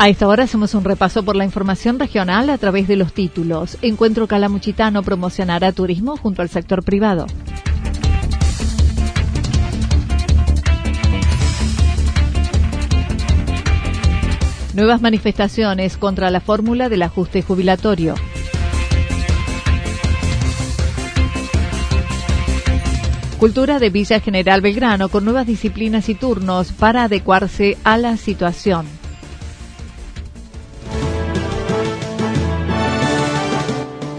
A esta hora hacemos un repaso por la información regional a través de los títulos. Encuentro Calamuchitano promocionará turismo junto al sector privado. Nuevas manifestaciones contra la fórmula del ajuste jubilatorio. Cultura de Villa General Belgrano con nuevas disciplinas y turnos para adecuarse a la situación.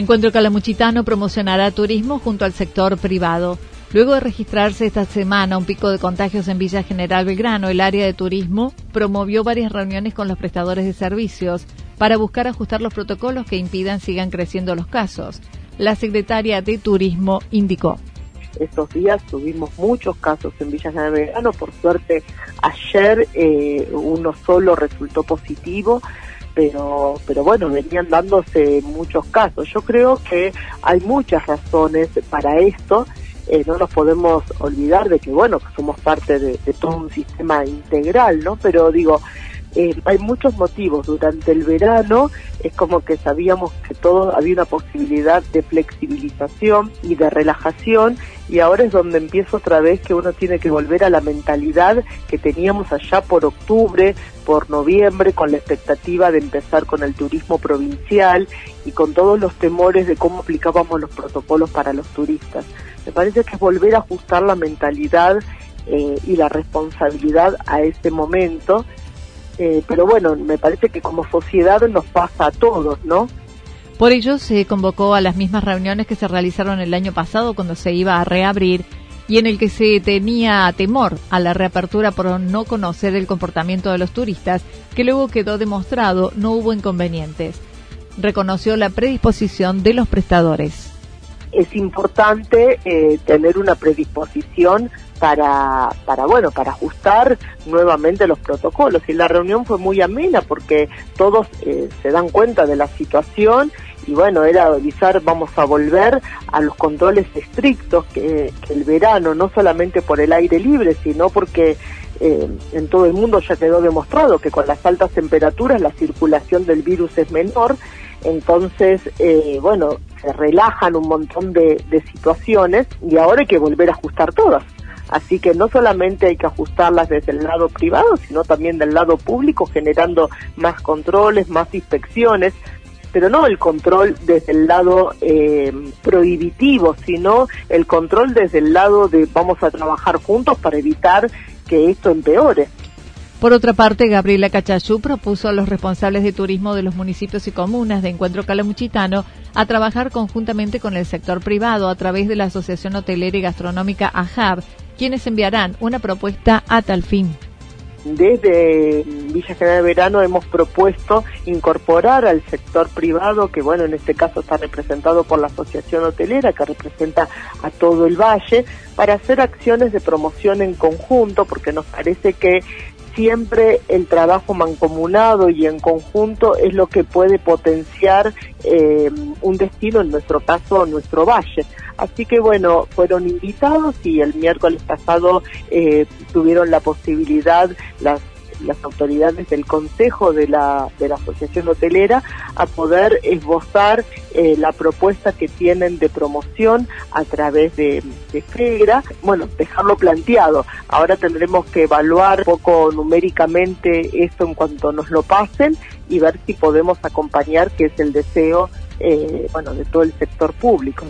Encuentro Calamuchitano promocionará turismo junto al sector privado. Luego de registrarse esta semana un pico de contagios en Villa General Belgrano, el área de turismo promovió varias reuniones con los prestadores de servicios para buscar ajustar los protocolos que impidan sigan creciendo los casos. La secretaria de Turismo indicó. Estos días tuvimos muchos casos en Villa General Belgrano. Por suerte, ayer eh, uno solo resultó positivo pero, pero bueno, venían dándose muchos casos. Yo creo que hay muchas razones para esto. Eh, no nos podemos olvidar de que, bueno, somos parte de, de todo un sistema integral, ¿no? Pero digo, eh, hay muchos motivos. Durante el verano es como que sabíamos que todo había una posibilidad de flexibilización y de relajación y ahora es donde empieza otra vez que uno tiene que volver a la mentalidad que teníamos allá por octubre, por noviembre, con la expectativa de empezar con el turismo provincial y con todos los temores de cómo aplicábamos los protocolos para los turistas. Me parece que es volver a ajustar la mentalidad eh, y la responsabilidad a ese momento eh, pero bueno, me parece que como sociedad nos pasa a todos, ¿no? Por ello se convocó a las mismas reuniones que se realizaron el año pasado cuando se iba a reabrir y en el que se tenía temor a la reapertura por no conocer el comportamiento de los turistas, que luego quedó demostrado no hubo inconvenientes. Reconoció la predisposición de los prestadores. Es importante eh, tener una predisposición para, para, bueno, para ajustar nuevamente los protocolos. Y la reunión fue muy amena porque todos eh, se dan cuenta de la situación y bueno, era avisar, vamos a volver a los controles estrictos que, el verano, no solamente por el aire libre, sino porque eh, en todo el mundo ya quedó demostrado que con las altas temperaturas la circulación del virus es menor, entonces, eh, bueno, se relajan un montón de, de situaciones y ahora hay que volver a ajustar todas. Así que no solamente hay que ajustarlas desde el lado privado, sino también del lado público, generando más controles, más inspecciones, pero no el control desde el lado eh, prohibitivo, sino el control desde el lado de vamos a trabajar juntos para evitar que esto empeore. Por otra parte, Gabriela Cachayú propuso a los responsables de turismo de los municipios y comunas de Encuentro Calamuchitano a trabajar conjuntamente con el sector privado a través de la Asociación Hotelera y Gastronómica AJAB quienes enviarán una propuesta a tal fin. Desde Villa General de Verano hemos propuesto incorporar al sector privado, que bueno, en este caso está representado por la Asociación Hotelera, que representa a todo el valle, para hacer acciones de promoción en conjunto, porque nos parece que siempre el trabajo mancomunado y en conjunto es lo que puede potenciar eh, un destino, en nuestro caso, nuestro valle. Así que bueno, fueron invitados y el miércoles pasado eh, tuvieron la posibilidad las las autoridades del Consejo de la, de la Asociación Hotelera a poder esbozar eh, la propuesta que tienen de promoción a través de, de FEGRA, bueno, dejarlo planteado. Ahora tendremos que evaluar un poco numéricamente esto en cuanto nos lo pasen y ver si podemos acompañar, que es el deseo, eh, bueno, de todo el sector público.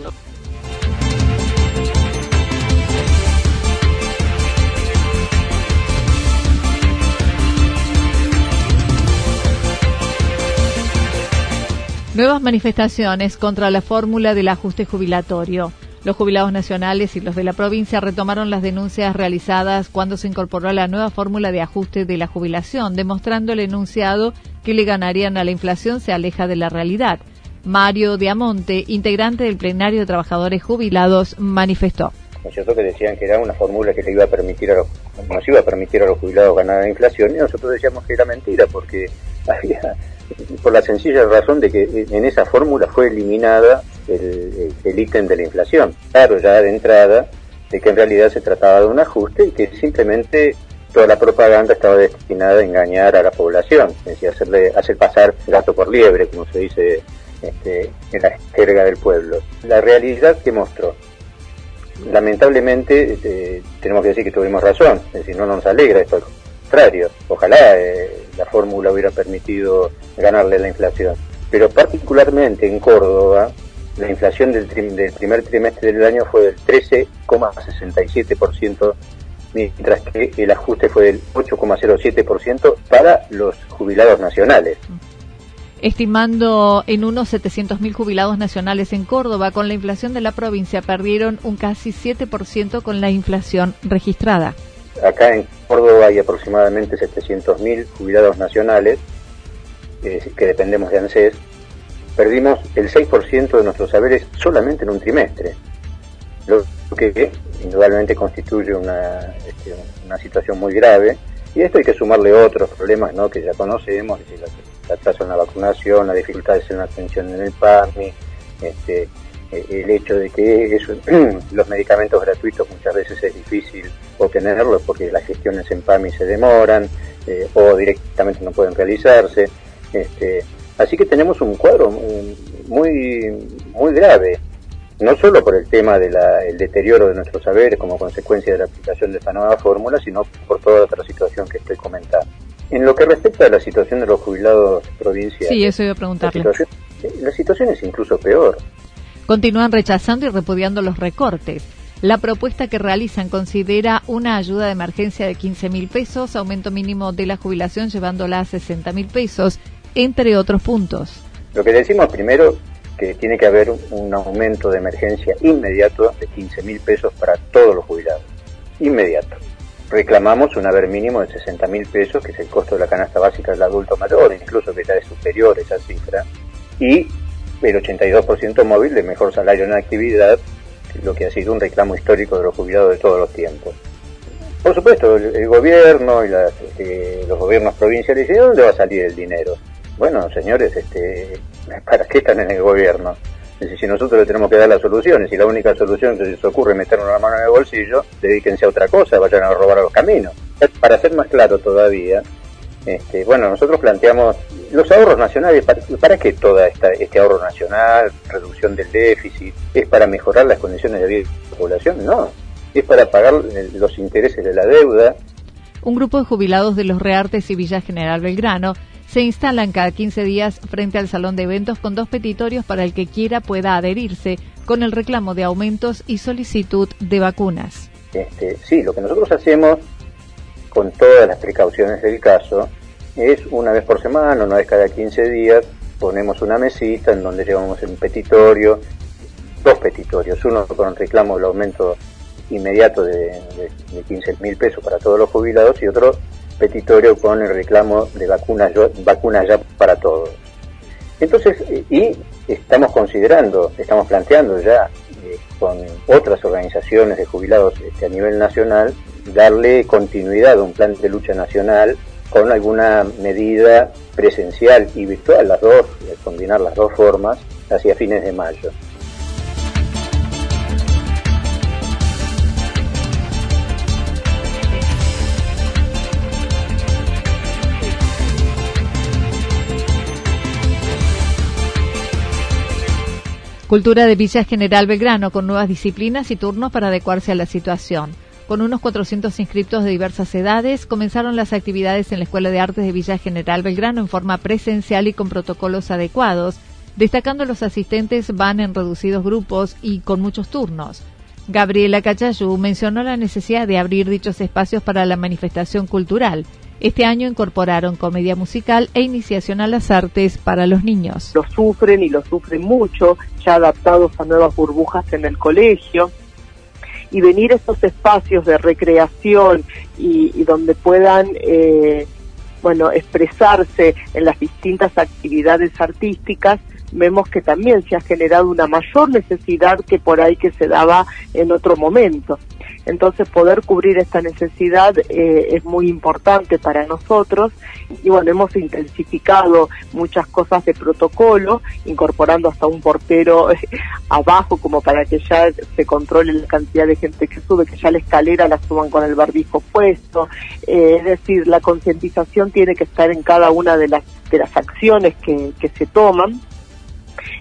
Nuevas manifestaciones contra la fórmula del ajuste jubilatorio. Los jubilados nacionales y los de la provincia retomaron las denuncias realizadas cuando se incorporó la nueva fórmula de ajuste de la jubilación, demostrando el enunciado que le ganarían a la inflación se aleja de la realidad. Mario Diamonte, integrante del plenario de trabajadores jubilados, manifestó. ¿no es cierto? Que decían que era una fórmula que le iba a permitir a los, iba a permitir a los jubilados ganar la inflación y nosotros decíamos que era mentira porque había, por la sencilla razón de que en esa fórmula fue eliminada el, el ítem de la inflación. Claro, ya de entrada, de que en realidad se trataba de un ajuste y que simplemente toda la propaganda estaba destinada a engañar a la población, es decir, hacerle, hacer pasar gato por liebre, como se dice este, en la jerga del pueblo. La realidad que mostró lamentablemente este, tenemos que decir que tuvimos razón, es decir, no nos alegra esto, contrario, ojalá eh, la fórmula hubiera permitido ganarle la inflación, pero particularmente en Córdoba, la inflación del, del primer trimestre del año fue del 13,67%, mientras que el ajuste fue del 8,07% para los jubilados nacionales estimando en unos 700.000 jubilados nacionales en Córdoba. Con la inflación de la provincia perdieron un casi 7% con la inflación registrada. Acá en Córdoba hay aproximadamente 700.000 jubilados nacionales que dependemos de ANSES. Perdimos el 6% de nuestros saberes solamente en un trimestre, lo que indudablemente constituye una, este, una situación muy grave. Y esto hay que sumarle otros problemas ¿no? que ya conocemos, el atraso en la vacunación, las dificultades en la atención en el PAMI, este, el hecho de que los medicamentos gratuitos muchas veces es difícil obtenerlos porque las gestiones en PAMI se demoran eh, o directamente no pueden realizarse. Este, así que tenemos un cuadro muy, muy grave, no solo por el tema del deterioro de nuestros saberes como consecuencia de la aplicación de esta nueva fórmula, sino por toda otra situación que estoy comentando. En lo que respecta a la situación de los jubilados provinciales. Sí, eso iba a preguntarle. La situación, es incluso peor. Continúan rechazando y repudiando los recortes. La propuesta que realizan considera una ayuda de emergencia de 15 mil pesos, aumento mínimo de la jubilación llevándola a 60 mil pesos, entre otros puntos. Lo que decimos primero que tiene que haber un aumento de emergencia inmediato de 15 mil pesos para todos los jubilados. Inmediato reclamamos un haber mínimo de 60 mil pesos, que es el costo de la canasta básica del adulto mayor, incluso que ya es superior esa cifra, y el 82% móvil de mejor salario en actividad, lo que ha sido un reclamo histórico de los jubilados de todos los tiempos. Por supuesto, el, gobierno y este, los gobiernos provinciales dicen, ¿dónde va a salir el dinero? Bueno, señores, este, ¿para qué están en el gobierno? si nosotros le tenemos que dar las soluciones y la única solución que se les ocurre es meter una mano en el bolsillo, dedíquense a otra cosa, vayan a robar a los caminos. Para ser más claro todavía, este, bueno, nosotros planteamos los ahorros nacionales, ¿para, qué todo este ahorro nacional, reducción del déficit? ¿Es para mejorar las condiciones de vida de la población? No, es para pagar los intereses de la deuda. Un grupo de jubilados de los Reartes y Villa General Belgrano se instalan cada 15 días frente al salón de eventos con dos petitorios para el que quiera pueda adherirse con el reclamo de aumentos y solicitud de vacunas. Este, sí, lo que nosotros hacemos con todas las precauciones del caso es una vez por semana, una vez cada 15 días, ponemos una mesita en donde llevamos un petitorio, dos petitorios, uno con el reclamo del aumento inmediato de, de, de 15 mil pesos para todos los jubilados y otro petitorio con el reclamo de vacunas vacuna ya para todos. Entonces, y estamos considerando, estamos planteando ya eh, con otras organizaciones de jubilados este, a nivel nacional, darle continuidad a un plan de lucha nacional con alguna medida presencial y virtual, las dos, combinar las dos formas, hacia fines de mayo. Cultura de Villa General Belgrano con nuevas disciplinas y turnos para adecuarse a la situación. Con unos 400 inscriptos de diversas edades, comenzaron las actividades en la Escuela de Artes de Villa General Belgrano en forma presencial y con protocolos adecuados, destacando los asistentes van en reducidos grupos y con muchos turnos. Gabriela Cachayú mencionó la necesidad de abrir dichos espacios para la manifestación cultural Este año incorporaron comedia musical e iniciación a las artes para los niños. Lo sufren y lo sufren mucho, ya adaptados a nuevas burbujas en el colegio. Y venir a estos espacios de recreación y, donde puedan eh, bueno, expresarse en las distintas actividades artísticas, vemos que también se ha generado una mayor necesidad que por ahí que se daba en otro momento. Entonces poder cubrir esta necesidad eh, es muy importante para nosotros y bueno, hemos intensificado muchas cosas de protocolo, incorporando hasta un portero abajo como para que ya se controle la cantidad de gente que sube, que ya la escalera la suban con el barbijo puesto. Eh, es decir, la concientización tiene que estar en cada una de las, de las acciones que, que se toman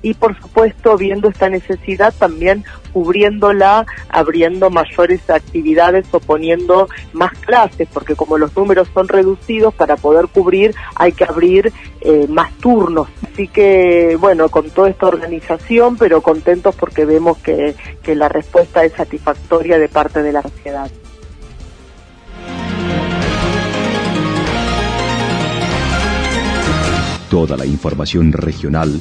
y por supuesto viendo esta necesidad también cubriéndola, abriendo mayores actividades o poniendo más clases, porque como los números son reducidos, para poder cubrir hay que abrir eh, más turnos. Así que, bueno, con toda esta organización, pero contentos porque vemos que, que la respuesta es satisfactoria de parte de la sociedad. Toda la información regional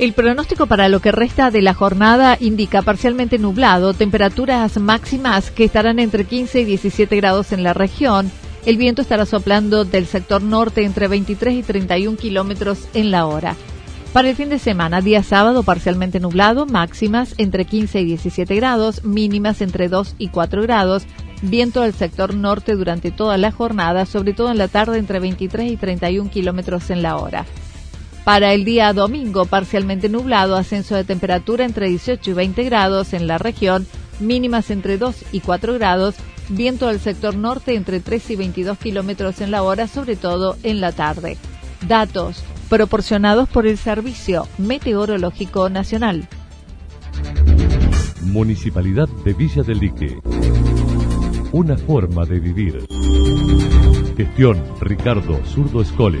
El pronóstico para lo que resta de la jornada indica parcialmente nublado, temperaturas máximas que estarán entre 15 y 17 grados en la región. El viento estará soplando del sector norte entre 23 y 31 kilómetros en la hora. Para el fin de semana, día sábado parcialmente nublado, máximas entre 15 y 17 grados, mínimas entre 2 y 4 grados, viento del sector norte durante toda la jornada, sobre todo en la tarde entre 23 y 31 kilómetros en la hora. Para el día domingo, parcialmente nublado, ascenso de temperatura entre 18 y 20 grados en la región, mínimas entre 2 y 4 grados, viento del sector norte entre 3 y 22 kilómetros en la hora, sobre todo en la tarde. Datos proporcionados por el Servicio Meteorológico Nacional. Municipalidad de Villa del Lique. Una forma de vivir. Gestión Ricardo Zurdo Escole.